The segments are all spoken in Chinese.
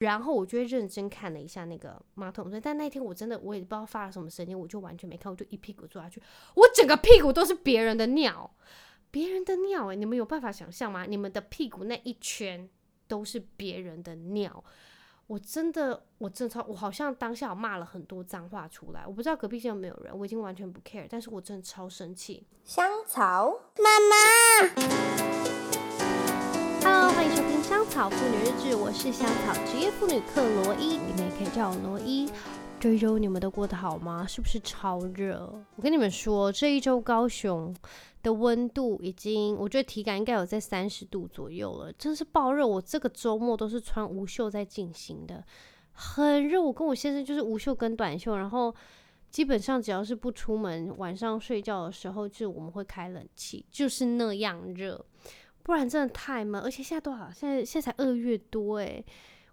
然后我就会认真看了一下那个马桶水，但那天我真的我也不知道发了什么神经，我就完全没看，我就一屁股坐下去，我整个屁股都是别人的尿，别人的尿诶，你们有办法想象吗？你们的屁股那一圈都是别人的尿。我真的，我真的超，我好像当下我骂了很多脏话出来。我不知道隔壁间有没有人，我已经完全不 care，但是我真的超生气。香草妈妈欢迎收听《香草妇女日志》，我是香草职业妇女克罗伊，你们也可以叫我罗伊。这一周你们都过得好吗？是不是超热？我跟你们说，这一周高雄的温度已经，我觉得体感应该有在三十度左右了，真是爆热。我这个周末都是穿无袖在进行的，很热。我跟我先生就是无袖跟短袖，然后基本上只要是不出门，晚上睡觉的时候就我们会开冷气，就是那样热，不然真的太闷。而且现在多少？现在现在才二月多诶，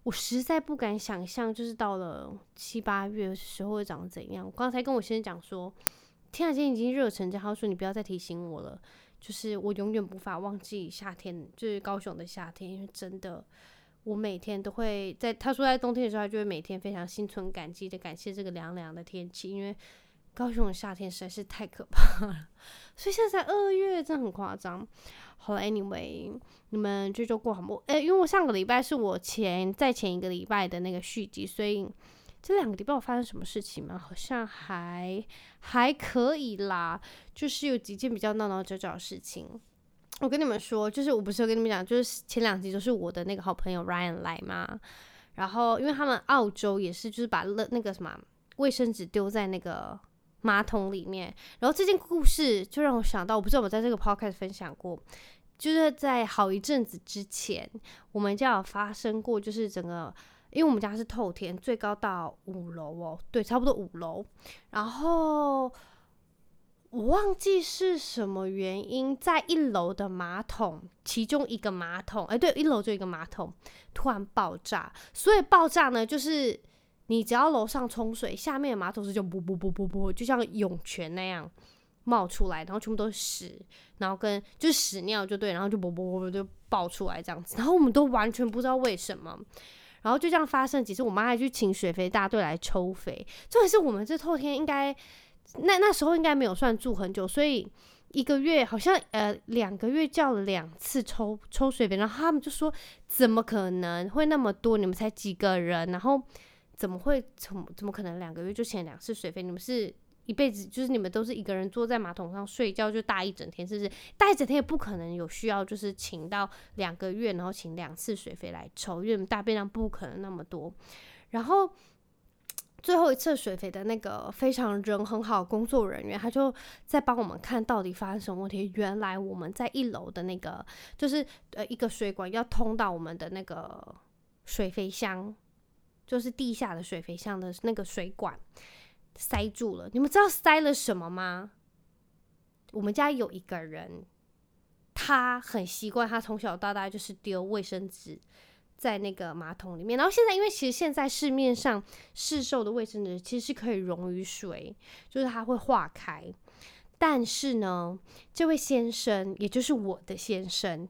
我实在不敢想象，就是到了七八月的时候会长怎样。我刚才跟我先生讲说。天啊，今天已经热成这样，他说你不要再提醒我了。就是我永远无法忘记夏天，就是高雄的夏天，因为真的，我每天都会在他说在冬天的时候，他就会每天非常心存感激的感谢这个凉凉的天气，因为高雄的夏天实在是太可怕了。所以现在才二月，真的很夸张。好了，Anyway，你们这周过好不？诶，因为我上个礼拜是我前在前一个礼拜的那个续集，所以。这两个礼拜我发生什么事情吗？好像还还可以啦，就是有几件比较闹闹吵吵的事情。我跟你们说，就是我不是有跟你们讲，就是前两集都是我的那个好朋友 Ryan 来嘛，然后因为他们澳洲也是，就是把那那个什么卫生纸丢在那个马桶里面，然后这件故事就让我想到，我不知道我在这个 podcast 分享过，就是在好一阵子之前，我们家有发生过，就是整个。因为我们家是透天，最高到五楼哦，对，差不多五楼。然后我忘记是什么原因，在一楼的马桶，其中一个马桶，哎，对，一楼就一个马桶突然爆炸。所以爆炸呢，就是你只要楼上冲水，下面的马桶是就啵啵啵啵啵，就像涌泉那样冒出来，然后全部都是屎，然后跟就屎尿就对，然后就啵啵啵啵就爆出来这样子，然后我们都完全不知道为什么。然后就这样发生几次，我妈还去请水肥大队来抽肥。重点是我们这透天应该那那时候应该没有算住很久，所以一个月好像呃两个月叫了两次抽抽水肥。然后他们就说怎么可能会那么多？你们才几个人？然后怎么会怎么怎么可能两个月就请两次水费？你们是？一辈子就是你们都是一个人坐在马桶上睡觉就大一整天，是不是？大一整天也不可能有需要，就是请到两个月，然后请两次水费来抽，因为大便量不可能那么多。然后最后一次水费的那个非常人很好工作人员，他就在帮我们看到底发生什么问题。原来我们在一楼的那个就是呃一个水管要通到我们的那个水肥箱，就是地下的水肥箱的那个水管。塞住了，你们知道塞了什么吗？我们家有一个人，他很习惯，他从小到大就是丢卫生纸在那个马桶里面。然后现在，因为其实现在市面上市售的卫生纸其实是可以溶于水，就是它会化开。但是呢，这位先生，也就是我的先生，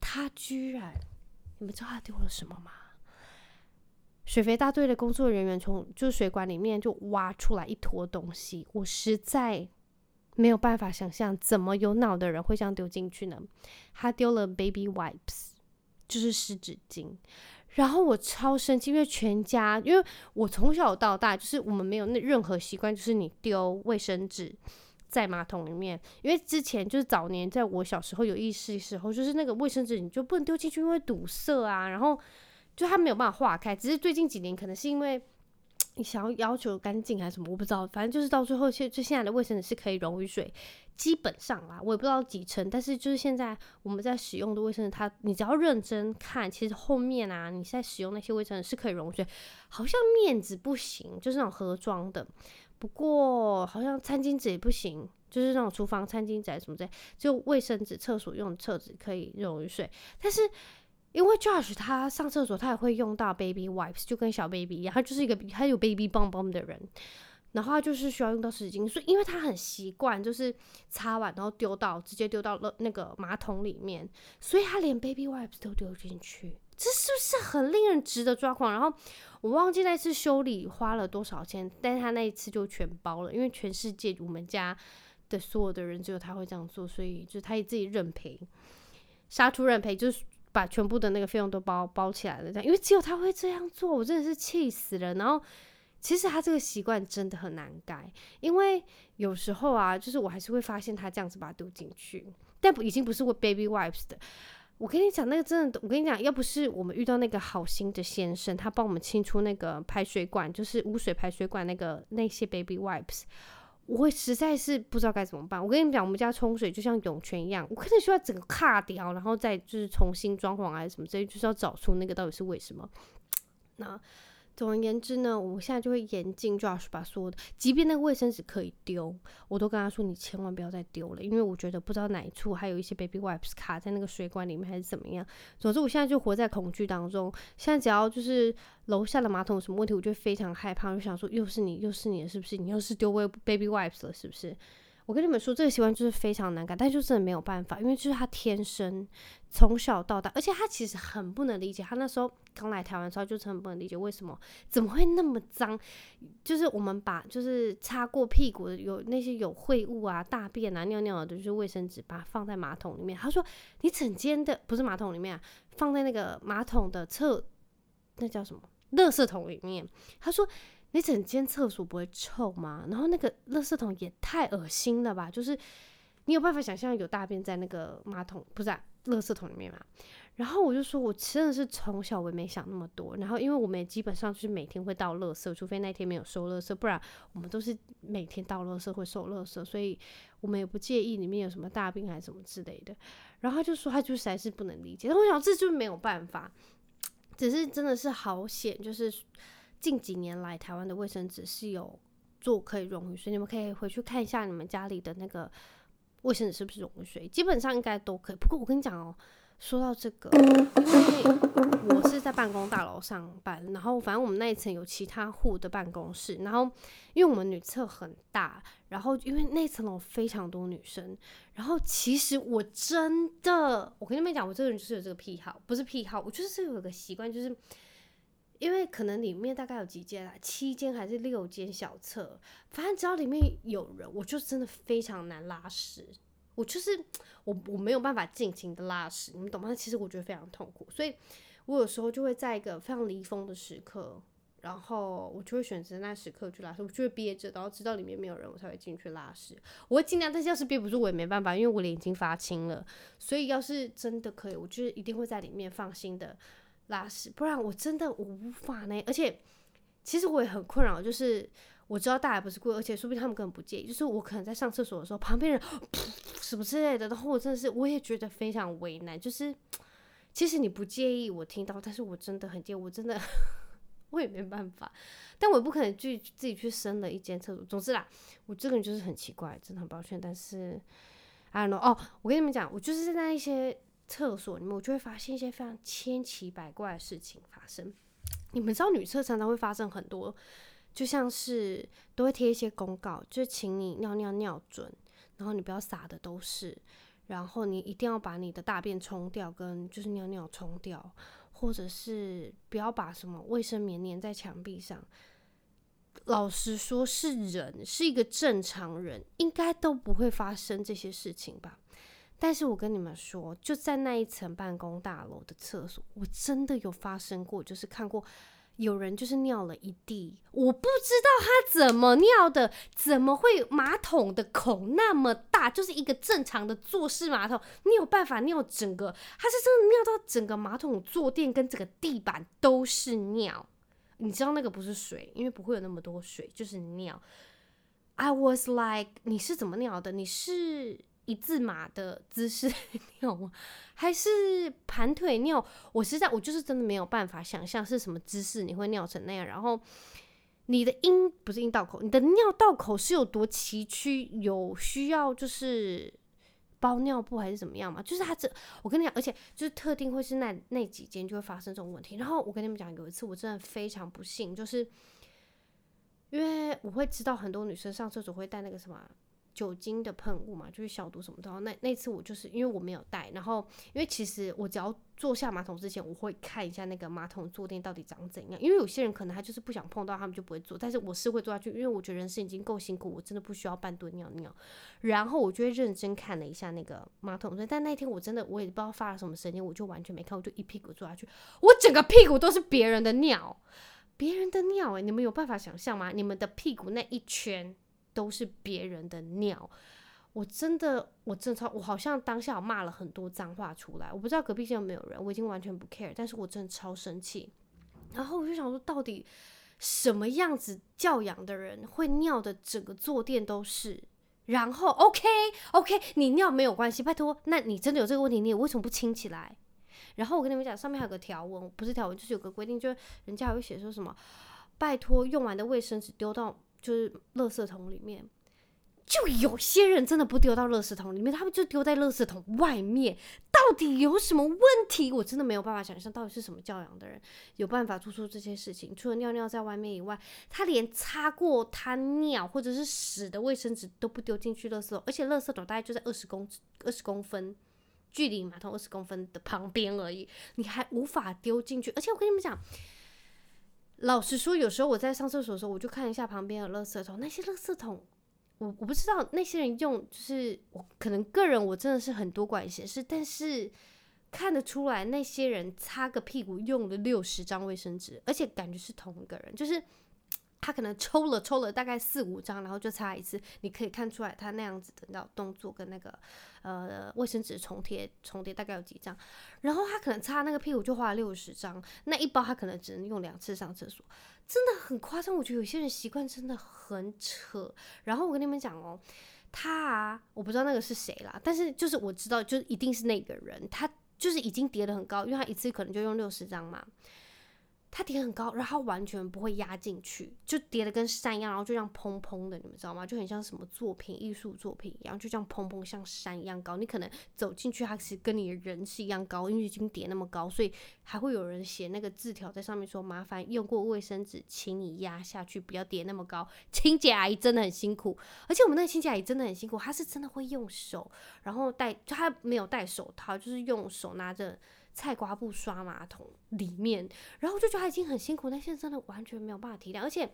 他居然，你们知道他丢了什么吗？水肥大队的工作人员从就是水管里面就挖出来一坨东西，我实在没有办法想象，怎么有脑的人会这样丢进去呢？他丢了 baby wipes，就是湿纸巾。然后我超生气，因为全家，因为我从小到大就是我们没有那任何习惯，就是你丢卫生纸在马桶里面。因为之前就是早年在我小时候有意识的时候，就是那个卫生纸你就不能丢进去，因为堵塞啊，然后。就它没有办法化开，只是最近几年可能是因为你 想要要求干净还是什么，我不知道。反正就是到最后，现就现在的卫生纸是可以溶于水，基本上啦，我也不知道几成。但是就是现在我们在使用的卫生纸，它你只要认真看，其实后面啊，你在使用那些卫生纸是可以溶于水，好像面纸不行，就是那种盒装的。不过好像餐巾纸也不行，就是那种厨房餐巾纸什么之类，就卫生纸、厕所用的厕纸可以溶于水，但是。因为 Josh 他上厕所他也会用到 baby wipes，就跟小 baby 一样，他就是一个他有 baby 棒棒的人，然后他就是需要用到湿纸巾，所以因为他很习惯就是擦完然后丢到直接丢到了那个马桶里面，所以他连 baby wipes 都丢进去，这是不是很令人值得抓狂？然后我忘记那次修理花了多少钱，但是他那一次就全包了，因为全世界我们家的所有的人只有他会这样做，所以就他也自己认赔，杀出认赔，就是把全部的那个费用都包包起来了。这样，因为只有他会这样做，我真的是气死了。然后其实他这个习惯真的很难改，因为有时候啊，就是我还是会发现他这样子把它丢进去，但已经不是我 baby wipes 的。我跟你讲，那个真的，我跟你讲，要不是我们遇到那个好心的先生，他帮我们清出那个排水管，就是污水排水管那个那些 baby wipes，我会实在是不知道该怎么办。我跟你讲，我们家冲水就像涌泉一样，我可能需要整个卡掉，然后再就是重新装潢还是什么之类，就是要找出那个到底是为什么。那。总而言之呢，我现在就会严禁 Josh 把所有的，即便那个卫生纸可以丢，我都跟他说，你千万不要再丢了，因为我觉得不知道哪一处还有一些 baby wipes 卡在那个水管里面还是怎么样。总之，我现在就活在恐惧当中。现在只要就是楼下的马桶有什么问题，我就非常害怕，就想说，又是你，又是你，是不是？你又是丢 baby wipes 了，是不是？我跟你们说，这个习惯就是非常难改，但就真的没有办法，因为就是他天生从小到大，而且他其实很不能理解。他那时候刚来台湾的时候，就是很不能理解为什么怎么会那么脏，就是我们把就是擦过屁股的有那些有秽物啊、大便啊、尿尿的，就是卫生纸，把它放在马桶里面。他说：“你整间的不是马桶里面啊，放在那个马桶的侧，那叫什么？垃圾桶里面。”他说。你整间厕所不会臭吗？然后那个垃圾桶也太恶心了吧！就是你有办法想象有大便在那个马桶，不是啊，垃圾桶里面吗？然后我就说，我真的是从小我也没想那么多。然后因为我们也基本上就是每天会倒垃圾，除非那天没有收垃圾，不然我们都是每天倒垃圾会收垃圾，所以我们也不介意里面有什么大便还是什么之类的。然后他就说，他就实在是不能理解。但我想这就没有办法，只是真的是好险，就是。近几年来，台湾的卫生纸是有做可以溶于水，你们可以回去看一下你们家里的那个卫生纸是不是溶于水，基本上应该都可以。不过我跟你讲哦，说到这个，因为我是在办公大楼上班，然后反正我们那一层有其他户的办公室，然后因为我们女厕很大，然后因为那层楼非常多女生，然后其实我真的，我跟你们讲，我这个人就是有这个癖好，不是癖好，我就是有个习惯，就是。因为可能里面大概有几间啊，七间还是六间小厕，反正只要里面有人，我就真的非常难拉屎。我就是我我没有办法尽情的拉屎，你们懂吗？其实我觉得非常痛苦，所以我有时候就会在一个非常离峰的时刻，然后我就会选择那时刻去拉屎，我就会憋着，然后直到里面没有人，我才会进去拉屎。我会尽量，但是要是憋不住，我也没办法，因为我脸已经发青了。所以要是真的可以，我就是一定会在里面放心的。拉屎，不然我真的无法呢。而且，其实我也很困扰，就是我知道大家不是故意，而且说不定他们根本不介意。就是我可能在上厕所的时候，旁边人什么之类的，然后我真的是我也觉得非常为难。就是其实你不介意我听到，但是我真的很介意，我真的 我也没办法。但我也不可能去自己去生了一间厕所。总之啦，我这个人就是很奇怪，真的很抱歉。但是，I don't know 哦，我跟你们讲，我就是在那一些。厕所里面，我就会发现一些非常千奇百怪的事情发生。你们知道女厕常常会发生很多，就像是都会贴一些公告，就请你尿尿尿准，然后你不要撒的都是，然后你一定要把你的大便冲掉，跟就是尿尿冲掉，或者是不要把什么卫生棉粘在墙壁上。老实说，是人是一个正常人，应该都不会发生这些事情吧。但是我跟你们说，就在那一层办公大楼的厕所，我真的有发生过，就是看过有人就是尿了一地，我不知道他怎么尿的，怎么会马桶的孔那么大，就是一个正常的坐式马桶，你有办法尿整个，他是真的尿到整个马桶坐垫跟整个地板都是尿，你知道那个不是水，因为不会有那么多水，就是尿。I was like，你是怎么尿的？你是？一字马的姿势 尿吗？还是盘腿尿？我实在我就是真的没有办法想象是什么姿势你会尿成那样。然后你的阴不是阴道口，你的尿道口是有多崎岖？有需要就是包尿布还是怎么样吗？就是他这，我跟你讲，而且就是特定会是那那几间就会发生这种问题。然后我跟你们讲，有一次我真的非常不幸，就是因为我会知道很多女生上厕所会带那个什么。酒精的喷雾嘛，就是消毒什么的。那那次我就是因为我没有带，然后因为其实我只要坐下马桶之前，我会看一下那个马桶坐垫到底长怎样。因为有些人可能他就是不想碰到，他们就不会坐。但是我是会坐下去，因为我觉得人生已经够辛苦，我真的不需要半蹲尿尿。然后我就会认真看了一下那个马桶，但那天我真的我也不知道发了什么神经，我就完全没看，我就一屁股坐下去，我整个屁股都是别人的尿。别人的尿诶，你们有办法想象吗？你们的屁股那一圈都是别人的尿，我真的，我真的超，我好像当下我骂了很多脏话出来，我不知道隔壁间有没有人，我已经完全不 care，但是我真的超生气。然后我就想说，到底什么样子教养的人会尿的整个坐垫都是？然后 OK OK，你尿没有关系，拜托，那你真的有这个问题，你为什么不清起来？然后我跟你们讲，上面还有个条文，不是条文，就是有个规定，就是人家还会写说什么，拜托用完的卫生纸丢到就是垃圾桶里面。就有些人真的不丢到垃圾桶里面，他们就丢在垃圾桶外面。到底有什么问题？我真的没有办法想象，到底是什么教养的人有办法做出这些事情？除了尿尿在外面以外，他连擦过他尿或者是屎的卫生纸都不丢进去垃圾桶，而且垃圾桶大概就在二十公二十公分。距离马桶二十公分的旁边而已，你还无法丢进去。而且我跟你们讲，老实说，有时候我在上厕所的时候，我就看一下旁边的垃圾桶，那些垃圾桶，我我不知道那些人用，就是我可能个人我真的是很多管闲事，但是看得出来那些人擦个屁股用了六十张卫生纸，而且感觉是同一个人，就是。他可能抽了抽了大概四五张，然后就擦一次，你可以看出来他那样子的那动作跟那个呃卫生纸重贴重叠大概有几张，然后他可能擦那个屁股就花了六十张，那一包他可能只能用两次上厕所，真的很夸张。我觉得有些人习惯真的很扯。然后我跟你们讲哦，他啊，我不知道那个是谁啦，但是就是我知道，就一定是那个人，他就是已经叠得很高，因为他一次可能就用六十张嘛。它叠很高，然后完全不会压进去，就叠的跟山一样，然后就这样砰砰的，你们知道吗？就很像什么作品、艺术作品一样，就这样砰砰像山一样高。你可能走进去，它其实跟你的人是一样高，因为已经叠那么高，所以还会有人写那个字条在上面说：“麻烦用过卫生纸，请你压下去，不要叠那么高。”清洁阿姨真的很辛苦，而且我们那个清洁阿姨真的很辛苦，她是真的会用手，然后戴，就她没有戴手套，就是用手拿着。菜瓜布刷马桶里面，然后就觉得已经很辛苦，但现在真的完全没有办法体谅。而且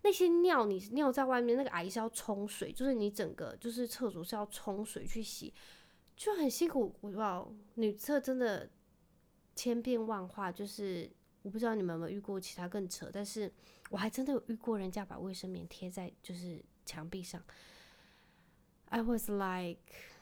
那些尿，你尿在外面，那个阿姨是要冲水，就是你整个就是厕所是要冲水去洗，就很辛苦。我不知道女厕真的千变万化，就是我不知道你们有没有遇过其他更扯，但是我还真的有遇过人家把卫生棉贴在就是墙壁上。I was like。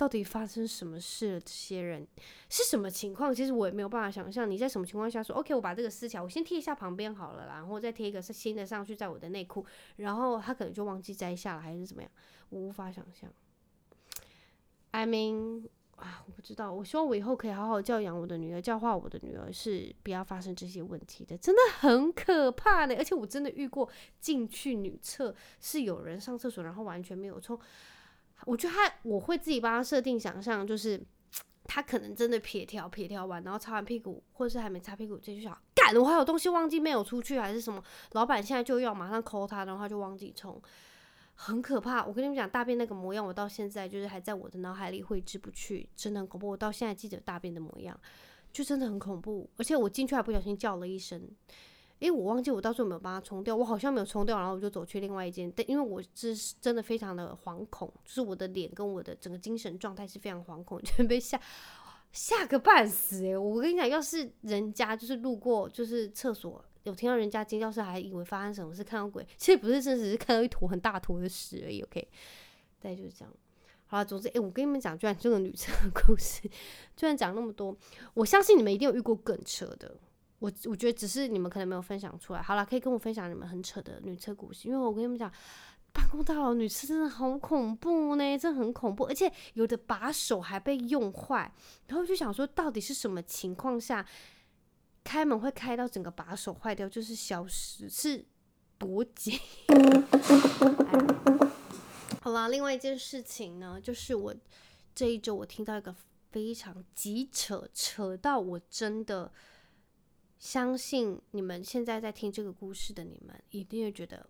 到底发生什么事了？这些人是什么情况？其实我也没有办法想象。你在什么情况下说 OK？我把这个撕起来，我先贴一下旁边好了啦，然后再贴一个新的上去，在我的内裤，然后他可能就忘记摘下了，还是怎么样？我无法想象。I mean，啊，我不知道。我希望我以后可以好好教养我的女儿，教化我的女儿，是不要发生这些问题的。真的很可怕的，而且我真的遇过进去女厕是有人上厕所，然后完全没有冲。我觉得他，我会自己帮他设定想象，就是他可能真的撇条撇条完，然后擦完屁股，或者是还没擦屁股，继续想干，我还有东西忘记没有出去，还是什么？老板现在就要马上 call 他，然后他就忘记冲，很可怕。我跟你们讲，大便那个模样，我到现在就是还在我的脑海里挥之不去，真的很恐怖。我到现在记得大便的模样，就真的很恐怖。而且我进去还不小心叫了一声。诶我忘记我到时候有没有帮他冲掉，我好像没有冲掉，然后我就走去另外一间。但因为我是真的非常的惶恐，就是我的脸跟我的整个精神状态是非常惶恐，就被吓吓个半死诶、我跟你讲，要是人家就是路过就是厕所有听到人家尖叫声，还以为发生什么事，看到鬼，其实不是，真的只是看到一坨很大坨的屎而已。OK，大概就是这样。好了，总之，诶、我跟你们讲，居然这个女生的故事，居然讲那么多，我相信你们一定有遇过更扯的。我我觉得只是你们可能没有分享出来。好了，可以跟我分享你们很扯的女厕故事，因为我跟你们讲，办公大楼女厕真的好恐怖呢，真的很恐怖，而且有的把手还被用坏，然后就想说，到底是什么情况下开门会开到整个把手坏掉，就是消失，是多紧？好了，另外一件事情呢，就是我这一周我听到一个非常极扯，扯到我真的。相信你们现在在听这个故事的你们，一定会觉得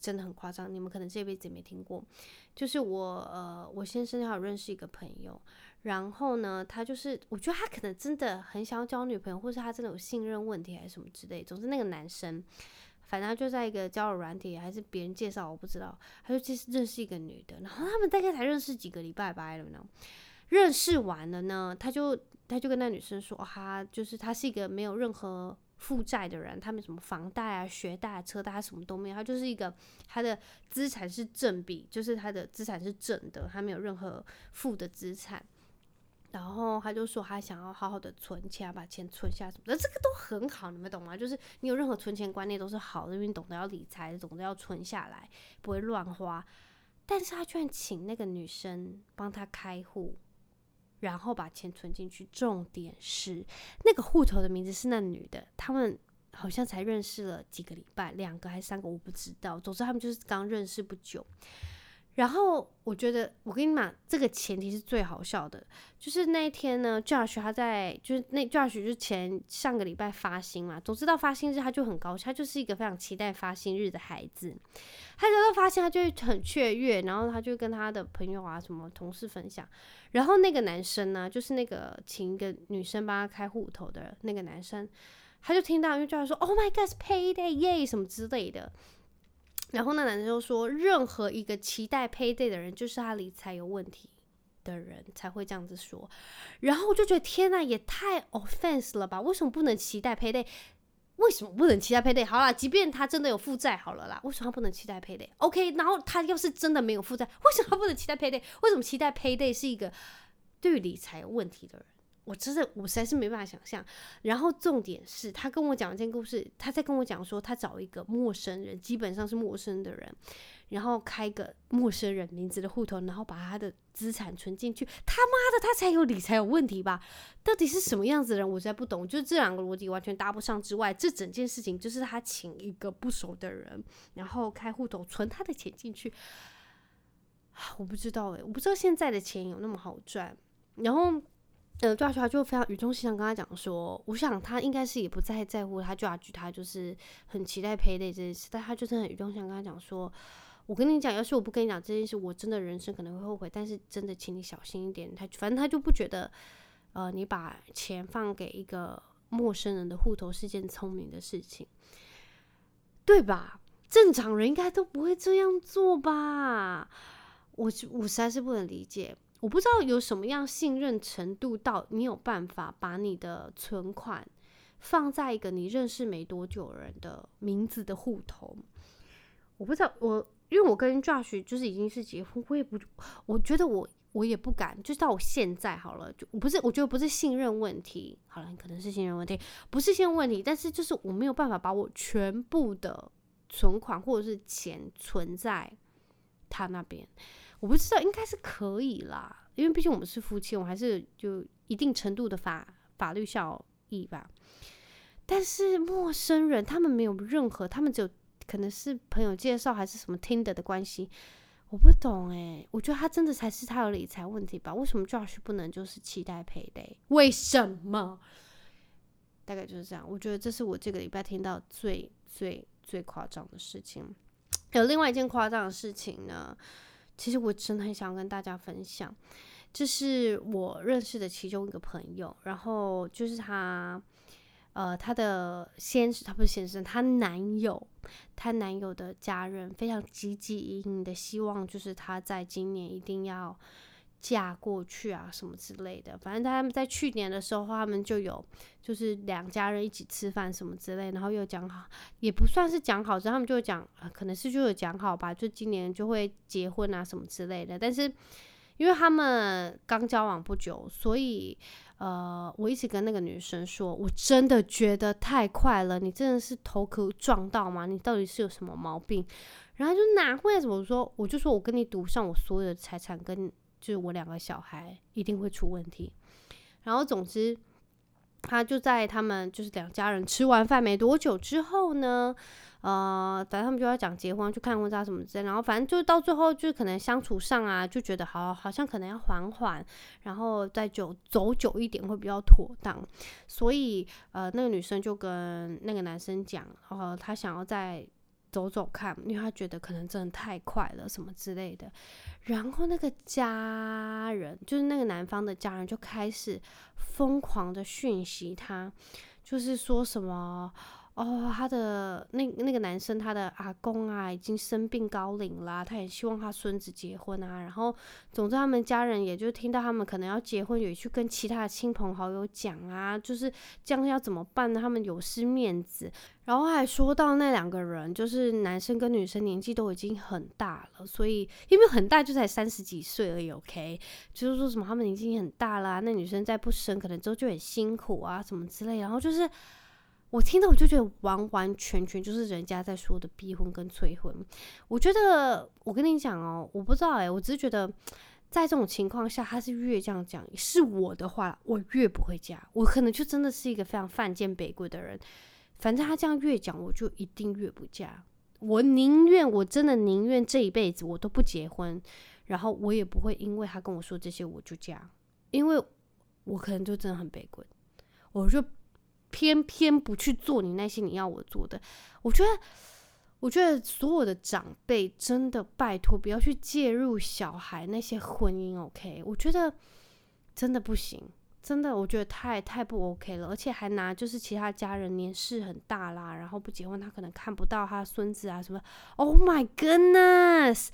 真的很夸张，你们可能这辈子也没听过。就是我呃，我先生还有认识一个朋友，然后呢，他就是我觉得他可能真的很想要交女朋友，或是他真的有信任问题还是什么之类。总之那个男生，反正就在一个交友软体还是别人介绍，我不知道，他就其实认识一个女的，然后他们大概才认识几个礼拜吧，了呢。认识完了呢，他就他就跟那女生说，他就是他是一个没有任何负债的人，他没什么房贷啊、学贷啊、车贷，什么都没有，他就是一个他的资产是正比，就是他的资产是正的，他没有任何负的资产。然后他就说他想要好好的存钱，把钱存下什么的，这个都很好，你们懂吗？就是你有任何存钱观念都是好的，因为你懂得要理财，懂得要存下来，不会乱花。但是他居然请那个女生帮他开户。然后把钱存进去，重点是那个户头的名字是那女的，他们好像才认识了几个礼拜，两个还是三个，我不知道。总之他们就是刚认识不久。然后我觉得，我跟你讲，这个前提是最好笑的，就是那一天呢，Josh 他在，就是那 Josh 就前上个礼拜发薪嘛，总之到发薪日他就很高兴，他就是一个非常期待发薪日的孩子。他得到发薪，他就会很雀跃，然后他就跟他的朋友啊什么同事分享。然后那个男生呢，就是那个请一个女生帮他开户头的那个男生，他就听到，因为 Josh 说，Oh my God，payday，耶，什么之类的。然后那男生就说，任何一个期待 payday 的人，就是他理财有问题的人才会这样子说。然后我就觉得天呐，也太 offense 了吧？为什么不能期待 payday？为什么不能期待 payday？好啦，即便他真的有负债，好了啦，为什么他不能期待 payday？OK，然后他要是真的没有负债，为什么他不能期待 payday？为什么期待 payday 是一个对理财有问题的人？我真的，我实在是没办法想象。然后重点是他跟我讲一件故事，他在跟我讲说，他找一个陌生人，基本上是陌生的人，然后开个陌生人名字的户头，然后把他的资产存进去。他妈的，他才有理财有问题吧？到底是什么样子的人？我实在不懂。就这两个逻辑完全搭不上之外，这整件事情就是他请一个不熟的人，然后开户头存他的钱进去。我不知道诶、我不知道现在的钱有那么好赚。然后。呃，对啊，他就非常语重心长跟他讲说，我想他应该是也不太在乎他，就啊，他就是很期待 payday 这件事，但他就是很语重心长跟他讲说，我跟你讲，要是我不跟你讲这件事，我真的人生可能会后悔，但是真的请你小心一点。他反正他就不觉得，呃，你把钱放给一个陌生人的户头是件聪明的事情，对吧？正常人应该都不会这样做吧？我我实在是不能理解。我不知道有什么样信任程度到你有办法把你的存款放在一个你认识没多久人的名字的户头。我不知道，我因为我跟 Josh 就是已经是结婚，我也不，我觉得我我也不敢，就到我现在好了，就不是，我觉得不是信任问题，好了，可能是信任问题，不是信任问题，但是就是我没有办法把我全部的存款或者是钱存在他那边。我不知道，应该是可以啦，因为毕竟我们是夫妻，我们还是就一定程度的法法律效益吧。但是陌生人，他们没有任何，他们只有可能是朋友介绍还是什么 Tinder 的关系，我不懂诶，我觉得他真的才是他的理财问题吧？为什么 Josh 不能就是期待 payday？为什么？大概就是这样。我觉得这是我这个礼拜听到最最最夸张的事情。有另外一件夸张的事情呢。其实我真的很想跟大家分享，这是我认识的其中一个朋友，然后就是他，呃，他的先生，他不是先生，她男友，她男友的家人非常积极营营的希望，就是他在今年一定要。嫁过去啊，什么之类的，反正他们在去年的时候，他们就有就是两家人一起吃饭什么之类，然后又讲好，也不算是讲好，之后他们就讲，可能是就有讲好吧，就今年就会结婚啊什么之类的。但是因为他们刚交往不久，所以呃，我一直跟那个女生说，我真的觉得太快了，你真的是头壳撞到吗？你到底是有什么毛病？然后就哪会怎么说？我就说我跟你赌上我所有的财产跟。就是我两个小孩一定会出问题，然后总之，他就在他们就是两家人吃完饭没多久之后呢，呃，反正他们就要讲结婚，去看婚纱什么之类，然后反正就到最后就可能相处上啊，就觉得好好像可能要缓缓，然后再久走久一点会比较妥当，所以呃，那个女生就跟那个男生讲，呃，她想要在。走走看，因为他觉得可能真的太快了，什么之类的。然后那个家人，就是那个男方的家人，就开始疯狂的讯息他，就是说什么。哦，他的那那个男生，他的阿公啊，已经生病高龄啦，他也希望他孙子结婚啊。然后，总之他们家人也就听到他们可能要结婚，也去跟其他的亲朋好友讲啊，就是这样要怎么办呢？他们有失面子。然后还说到那两个人，就是男生跟女生年纪都已经很大了，所以因为很大就才三十几岁而已，OK，就是说什么他们年纪很大啦，那女生再不生，可能之后就很辛苦啊，什么之类。然后就是。我听到我就觉得完完全全就是人家在说的逼婚跟催婚。我觉得我跟你讲哦，我不知道哎，我只是觉得在这种情况下，他是越这样讲，是我的话，我越不会嫁。我可能就真的是一个非常犯贱卑贵的人。反正他这样越讲，我就一定越不嫁。我宁愿，我真的宁愿这一辈子我都不结婚，然后我也不会因为他跟我说这些我就嫁，因为我可能就真的很悲观，我就。偏偏不去做你那些你要我做的，我觉得，我觉得所有的长辈真的拜托不要去介入小孩那些婚姻，OK？我觉得真的不行，真的，我觉得太太不 OK 了，而且还拿就是其他家人年事很大啦，然后不结婚，他可能看不到他孙子啊什么，Oh my goodness，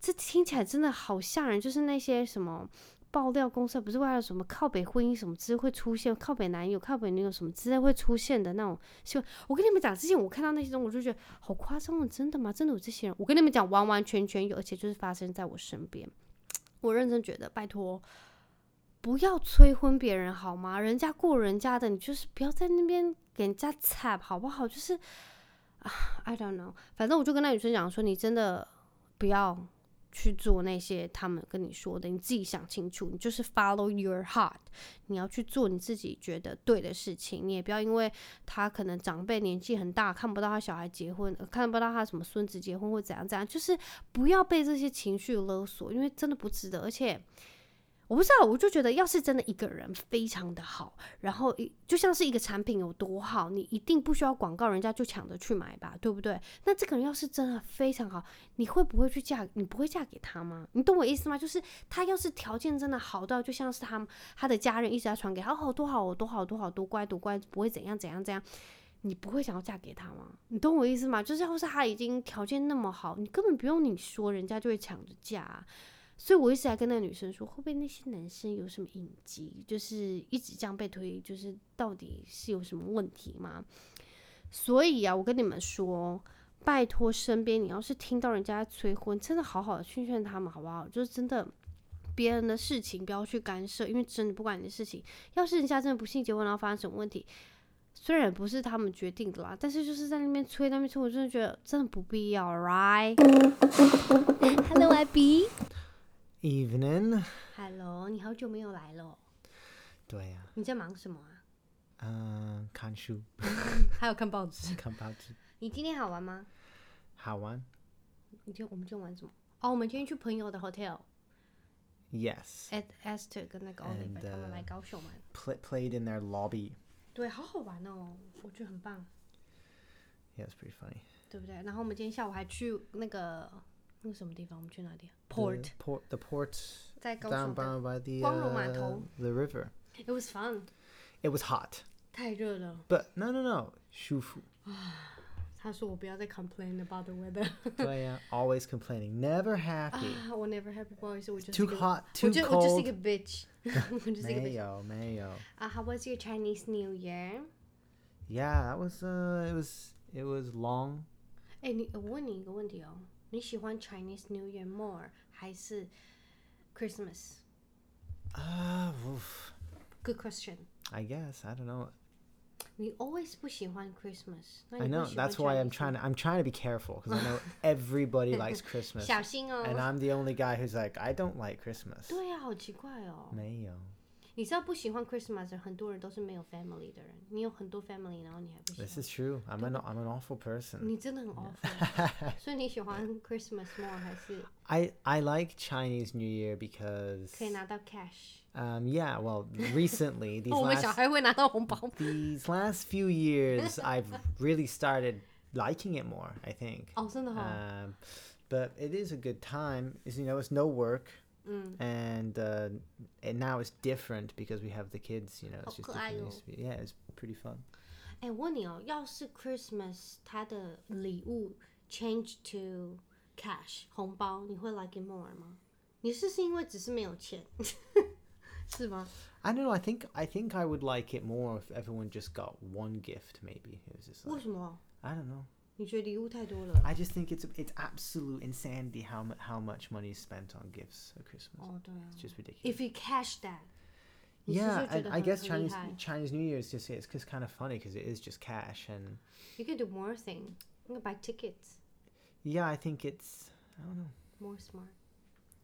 这听起来真的好吓人，就是那些什么。爆料公司不是为了什么靠北婚姻什么之类会出现，靠北男友、靠北女友什么之类会出现的那种新闻。我跟你们讲，之前我看到那些东西，我就觉得好夸张了，真的吗？真的有这些人？我跟你们讲，完完全全有，而且就是发生在我身边。我认真觉得，拜托，不要催婚别人好吗？人家过人家的，你就是不要在那边给人家踩，好不好？就是啊，I don't know，反正我就跟那女生讲说，你真的不要。去做那些他们跟你说的，你自己想清楚。你就是 follow your heart，你要去做你自己觉得对的事情。你也不要因为他可能长辈年纪很大，看不到他小孩结婚，看不到他什么孙子结婚或怎样怎样，就是不要被这些情绪勒索，因为真的不值得，而且。我不知道，我就觉得，要是真的一个人非常的好，然后就像是一个产品有多好，你一定不需要广告，人家就抢着去买吧，对不对？那这个人要是真的非常好，你会不会去嫁？你不会嫁给他吗？你懂我意思吗？就是他要是条件真的好到，就像是他他的家人一直在传给他，好多好多好多好多乖多乖，不会怎样怎样怎样，你不会想要嫁给他吗？你懂我意思吗？就是要是他已经条件那么好，你根本不用你说，人家就会抢着嫁。所以我一直在跟那个女生说，会不会那些男生有什么隐疾，就是一直这样被推，就是到底是有什么问题吗？所以啊，我跟你们说，拜托身边你要是听到人家催婚，真的好好的劝劝他们好不好？就是真的别人的事情不要去干涉，因为真的不管你的事情，要是人家真的不幸结婚然后发生什么问题，虽然不是他们决定的啦，但是就是在那边催那边催，我真的觉得真的不必要，right？Hello，I B ，right？Hello，Abby。Evening，Hello，你好久没有来了。对呀、啊。你在忙什么啊？嗯，看书。还有看报纸。看报纸。你今天好玩吗？好玩。你就我们就玩什么？哦，我们今天去朋友的 hotel。Yes。At Esther 跟那个 Oliver、uh, 他们来高雄玩。Play, played in their lobby。对，好好玩哦，我觉得很棒。Yeah, it's pretty funny。对不对？然后我们今天下午还去那个。 那个什么地方？我们去哪里？Port。Port。The port。在高雄的。Down by the 光荣码头。The river。It was fun。It was hot。太热了。But no no no，舒服。他说我不要再 complain about the weather。对呀，always complaining, never happy。我 never happy，不好意思，我就是。Too hot, too cold。我就是一个 bitch。没有没有。啊，How was your Chinese New Year? Yeah, that was uh, it was it was long。哎，你我问你一个问题哦。 你喜欢 Chinese New Year more 还是 Christmas？啊、uh,，Good question. I guess I don't know. We always 不喜欢 Christmas. I know that's why I'm trying to I'm trying to be careful because I know everybody likes Christmas. 小心哦。And I'm the only guy who's like I don't like Christmas. 你知道不喜欢 Christmas 很多人都是没有 family 的人。你有很多 family，然后你还不喜欢。This is true. I'm an I'm an awful person. 你真的很 awful。所以你喜欢 Christmas more 还是？I I like Chinese New Year because 可以拿到 cash。Um yeah, well recently these 我们小孩会拿到红包。These last few years I've really started liking it more. I think. 哦，真的哈、 Um, but it is a good time. Is you know, it's no work, 嗯， and uh, and now it's different because we have the kids. You know, it's Oh, just different. It 可爱哦。 used to be- Yeah, it's pretty fun. 哎，我问你哦，要是 Christmas 它的礼物 change to cash 红包，你会 like it more 吗？你是是因为只是没有钱，是吗？ I don't know. I think I think I would like it more if everyone just got one gift. Maybe it was just 为 like 什么？ I don't know. 你觉得礼物太多了？ I just think it's it's absolute insanity how mu- how much money is spent on gifts at Christmas. 哦，对啊 It's just ridiculous. If you cash that，你是不 yeah, 是觉 and 得 I 很 guess 很厉 Chinese 害 Chinese New Year is just it's just kind of funny because it is just cash and You can do more thing. You can buy tickets. yeah, I think it's I don't know. More smart.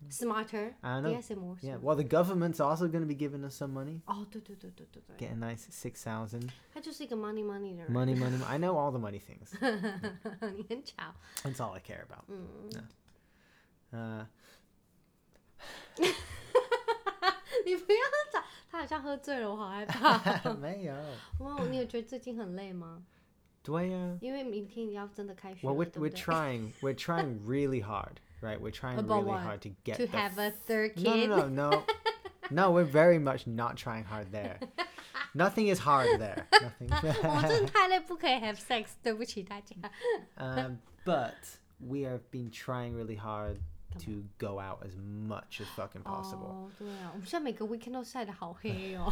Smarter. I don't know. Did I say more Yeah, smart? well, the government's also going to be giving us some money. 哦，对对对对对对， Get a nice six thousand 他就是一个 money money 的人。 money, money. mo- I know all the money things. 你很巧。 That's all I care about. 嗯， Uh, 你不要找，他好像喝醉了，我好害怕。 Mayo. 哇，你有觉得最近很累吗？ Do I? Uh, 因为明天你要真的开学 well, 了， we're 对不 we're 对 trying we're trying really hard, right? We're trying About really what? hard to get to the have a third No, kid. no, no, no. no, we're very much not trying hard there. Nothing is hard there. Nothing. 我们真的太累，不可以 have sex，对不起大家。 um, but we have been trying really hard to go out as much as fucking possible. 哦，对啊，我们现在每个 weekend 都晒得好黑哦。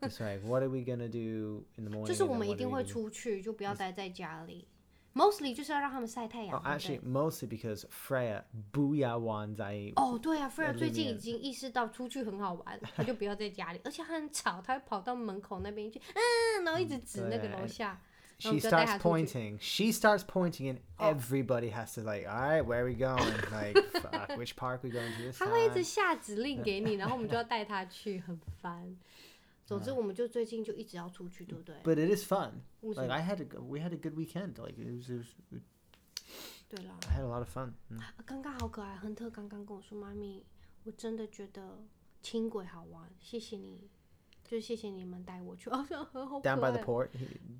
It's like, what are we gonna do in the morning? 就是 and 我 then 们一 what are 定 we 会 gonna do? 出去，就不要待在家里。 Mostly 就是要让他们晒太阳。 Oh, 对不 actually, 对 mostly because Freya booyah ones I 哦，对啊，菲尔在最近里面已经意识到出去很好玩，他就不要在家里，而且他很吵，他会跑到门口那边去，嗯，然后一直指那个楼下。 she 然后我们就带 starts 他出去。 pointing. She starts pointing, and Oh. everybody has to like, all right, where are we going? Like, fuck, which park we going to this 他会一 time? 直下指令给你，然后我们就要带他去，很烦。 总之，我们就最近就一直要出去，对不对？But it is fun. Like I had a, g- we had a good weekend. Like it was, it was 对啦，I had a lot of fun. Mm. 啊刚刚好可爱，亨特刚刚跟我说：“妈咪，我真的觉得轻轨好玩，谢谢你，就是谢谢你们带我去。”哦，这样很好可爱。Down by the port.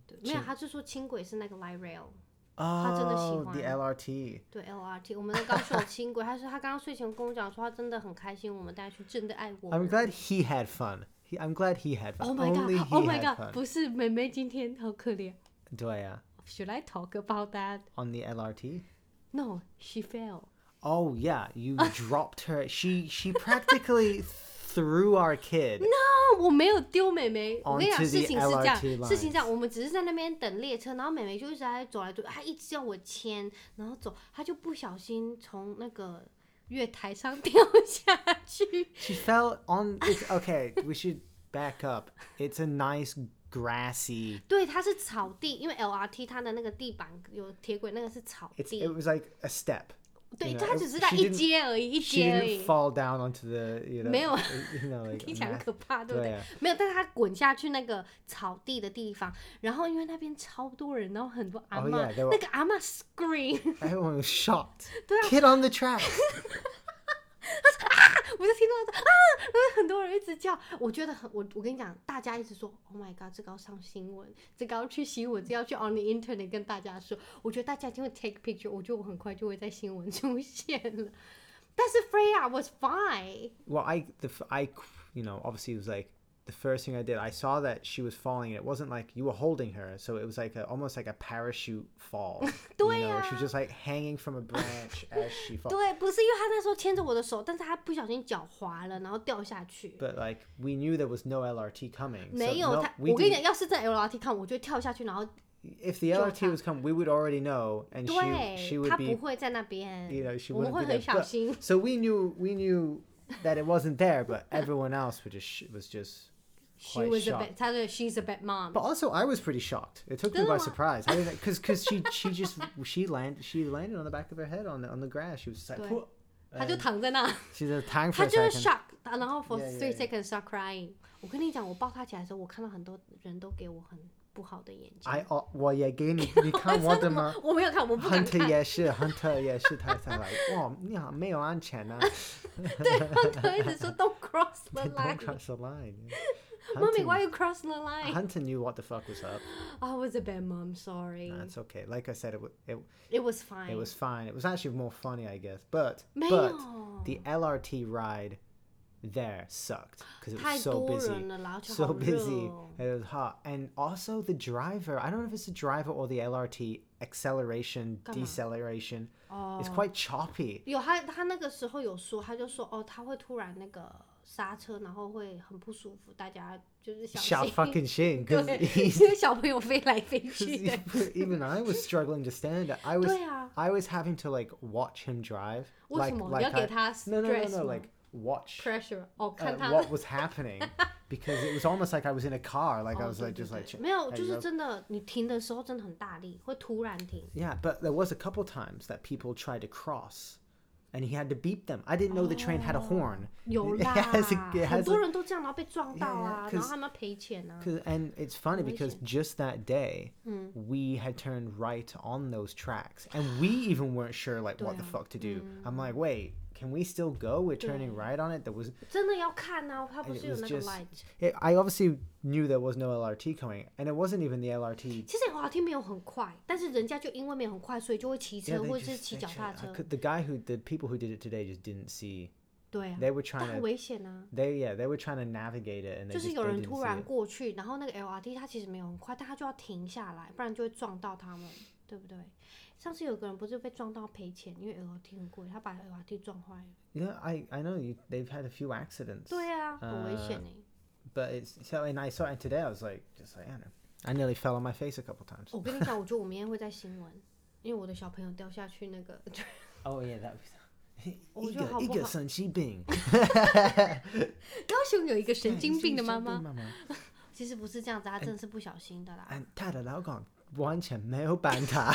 对没有，他就说轻轨是那个 light rail。Oh, 真的喜 the 欢。LRT. 对 LRT，我们的高雄有轻轨，他说他刚刚睡前跟我讲说他真的很开心，我们带他去，真的爱我 I'm 们。glad he had fun. He, I'm glad he had fun. Oh my Only god! he Oh my had god! fun. 不是，妹妹今天好可怜。 Do I, uh, Should I talk about that? on the LRT? No, she fell. Oh yeah, you dropped her. She she practically threw our kid. No，我没有丢妹妹。我跟你讲， Onto the 事情是这 LRT 样，事情是这样，我们只是在那边等列车，然后妹妹就一直在走来走去，她一直叫我牵，然后走，她就不小心从那个 月台上掉下去。 She fell on. It's, okay, we should back up. It's a nice grassy. 对，它是草地，因为 LRT 它的那个地板有铁轨，那个是草 It's 地 it。was like a step. 对，他只是在一阶而已，一阶已。没有，听起来很可怕，对不对？没有，但是他滚下去那个草地的地方，然后因为那边超多人，然后很多阿妈，那个阿妈 scream，everyone shot on the track。我就听到啊，很多人一直叫，我觉得很我我跟你讲，大家一直说，Oh my god，这个要上新闻，这个要去新闻，这要去 on the internet 跟大家说，我觉得大家一定会 take picture，我觉得我很快就会在新闻出现了。但是 Freya was fine，well, I the I you know obviously it was like the first thing I did. I saw that she was falling. It wasn't like you were holding her, so it was like a, almost like a parachute fall. you 对 know, 啊 she was just like hanging from a branch as she falls. 对，不是因为他那时候牵着我的手，但是他不小心脚滑了，然后掉下去。 But like we knew there was no LRT coming. so 没有 no, 他， we 我跟你讲， didn't- 要是在 LRT 看，我就会跳下去，然后 if the LRT was coming, we would already know, and she 对 she，would 他不 be 会在那边 you know she 我们 wouldn't 会 be 很 there. 小 But- 心。 so we knew we knew that it wasn't there, but everyone else was just sh- was just. She quite was a shocked. bad，他的 she's a bad mom。 But also, I was pretty shocked. It took me 真的 by 吗 surprise. I didn't because because she she just she landed she landed on the back of her head on the on the grass. She was just like, 对 "Whoa," 他就 and 躺在那， she's a tang for 他 a 就是 second. shock，然后 for Yeah, yeah, three yeah. seconds start crying。我跟你讲，我抱他起来的时候，我看到很多人都给我很不好的眼睛。 I oh, well yeah, again you, you can't 真 want 的 them. 吗 uh,？我没有看，我不敢 Hunter 看。也是 Hunter 也是他才 like 哇，你好没有安全啊。对，他一直说 don't cross the Don't line。 cross the line. Mommy, why Hunter, you cross the line? Hunter knew what the fuck was up. I was a bad mom. Sorry. That's okay. Like I said, it, wa- it it was fine. it was fine. It was actually more funny, I guess. But 没 but 有 the LRT ride there sucked because it 太 was so 多 busy. 人了啦，而且 so 好热 busy 哦 and it was hot and also the driver i don't know if it's the driver or the lrt acceleration 干嘛？ deceleration 哦 it's quite choppy 有他，他那个时候有说，他就说哦，他会突然那个 刹车，然后会很不舒服，大家就是小 shout 心。 fucking shit 对 because，因为小朋友飞来飞去的。 even i was struggling to stand it i was 对啊 i was having to like watch him drive 为 like 什么 like 你要给 I- 他 no no no stress no 吗 like watch pressure 哦， uh, 看他 what was happening because it was almost like i was in a car like i 哦 was 对 like 对 just 对 like 没有， hey, 就是 yo. 真的，你停的时候真的很大力，会突然停。 Yeah, but there was a couple times that people tried to cross, and he had to beep them. I didn't know the train had a horn. 有 It 啦 has a- it，has 很 a- 多人都这样，然后被撞到 Yeah, yeah, 啊， 'cause- 然后他们要赔钱啊。 Cause, and it's funny What is because it? just that day, we had turned right on those tracks, and we even weren't sure like what the Yeah. fuck to do. I'm like, wait, can we still go? We're turning Yeah. right on it. There was, 真的要看啊，它不 and 是 it 有 was 那个 just. light。 It, I obviously knew there was no LRT coming, and it wasn't even the LRT. 其实滑梯没有很快，但是人家就因为没有很快，所以就会骑 Yeah, 车 they 或者是 just- 骑 they 脚 ju- 踏 I 车。 could- the guy who, the people who did it today just didn't see. 对啊， They were 但 trying 很 to, 危险啊。 they yeah, they were trying to navigate it, and they 就是 just 有 they 人 didn't 突 see 然 it. 过去，然后那个 LRT 它其实没有很快，但它就要停下来，不然就会撞到他们，对不对？ 上次有个人不是被撞到赔钱，因为 LRT 很贵，他把 LRT 撞坏了。Yeah, I, I know you. They've had a few accidents. 对啊，很危险哎。But it's so, and I saw it today. I was like, just like I don't know. I nearly fell on my face a couple times. 我跟你讲，我觉得我明天会在新闻，因为我的小朋友掉下去那个，Oh yeah, that was. 我觉得好不好？一个神经病，高雄有一个神经病的妈妈。其实不是这样子，她真的是不小心的啦。她的老公完全没有帮他，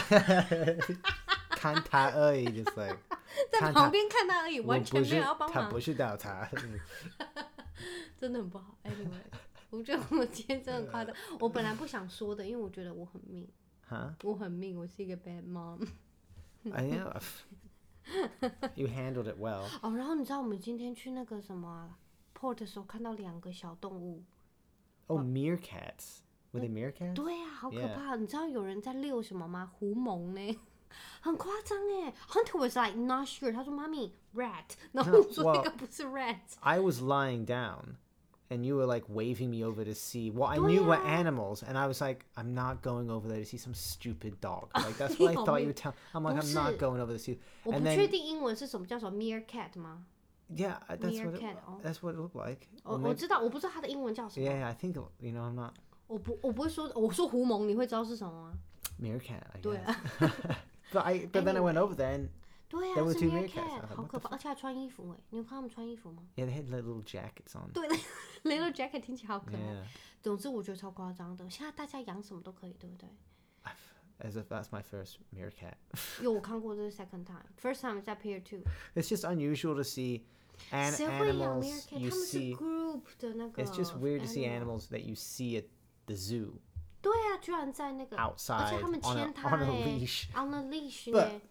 看他而已，just like 在旁边看他而已，完全没有要帮忙他不，是调查。真的很不好。Anyway，我觉得我今天真的很夸张。我本来不想说的，因为我觉得我很命?我很命，我是一个 bad mom。I know. You handled it well. 哦，然后你知道我们今天去那个什么啊 port 的时候，看到两个小动物。Oh, meerkats. Were they meerkats? 对啊，好可 Yeah. 怕！你知道有人在遛什么吗？狐獴呢，很夸张哎。Hunter was like not sure，他说妈咪 rat，然后我说那个不是 rat。 I was lying down and you were like waving me over to see what I knew were Yeah. animals and I was like I'm not going over there to see some stupid dog. Like that's what I Yeah, thought me- you would tell. I'm like I'm not 不是。 going over to see. 我 And 不 then 确定英文是什么叫什么 meerkat 吗？ yeah, uh, that's what it, Meerkat, oh. that's what it looked like. 我 Or 我 maybe- 知道，我不知道它的英文叫什么。 yeah, yeah, I think you know I'm not 我不我不会说，我说狐獴，你会知道是什么吗？ meerkat. I 对 guess. 啊， But I but then I went over there and 对啊， There were 是 two meerkats. I meerkat， was like, 好 what 可 the 怕，而且还穿衣服哎，你有看他们穿衣服吗？ yeah, they had like little jackets on. 对，little jacket 听起来好可爱。 Yeah. 总之我觉得超夸张的，现在大家养什么都可以，对不对？ As if that's my first meerkat. 因为我看过这是 second time，first time 在 Pier Two。 It's just unusual to see an 谁会养 animals meerkat？ you 他们是 see. group 的那个。 It's just weird to see animals that you see at the zoo 对啊，居然在那个，而 outside 且他们 on 牵 a, 它 on a 哎 leash. ，on a leash But- 呢？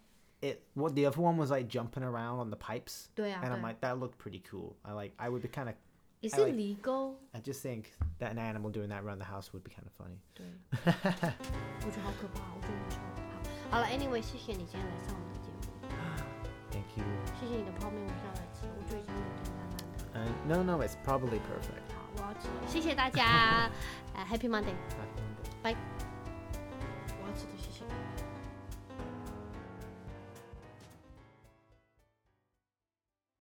It what the other one was like jumping around on the pipes, 对啊， and I'm 对。 like that looked pretty cool. I like I would be kind of 也 I 是 like- legal。 I just think that an animal doing that around the house would be kind of funny. 对，我觉得好可怕，我觉得很丑。好，好了，Anyway，谢谢你今天来上我们的节目， Thank you. 谢谢你的泡面，我下来吃，我觉得已经有点烂烂的。 And no, no, it's probably perfect. 好， 谢谢大家，呃，Happy Monday. 拜。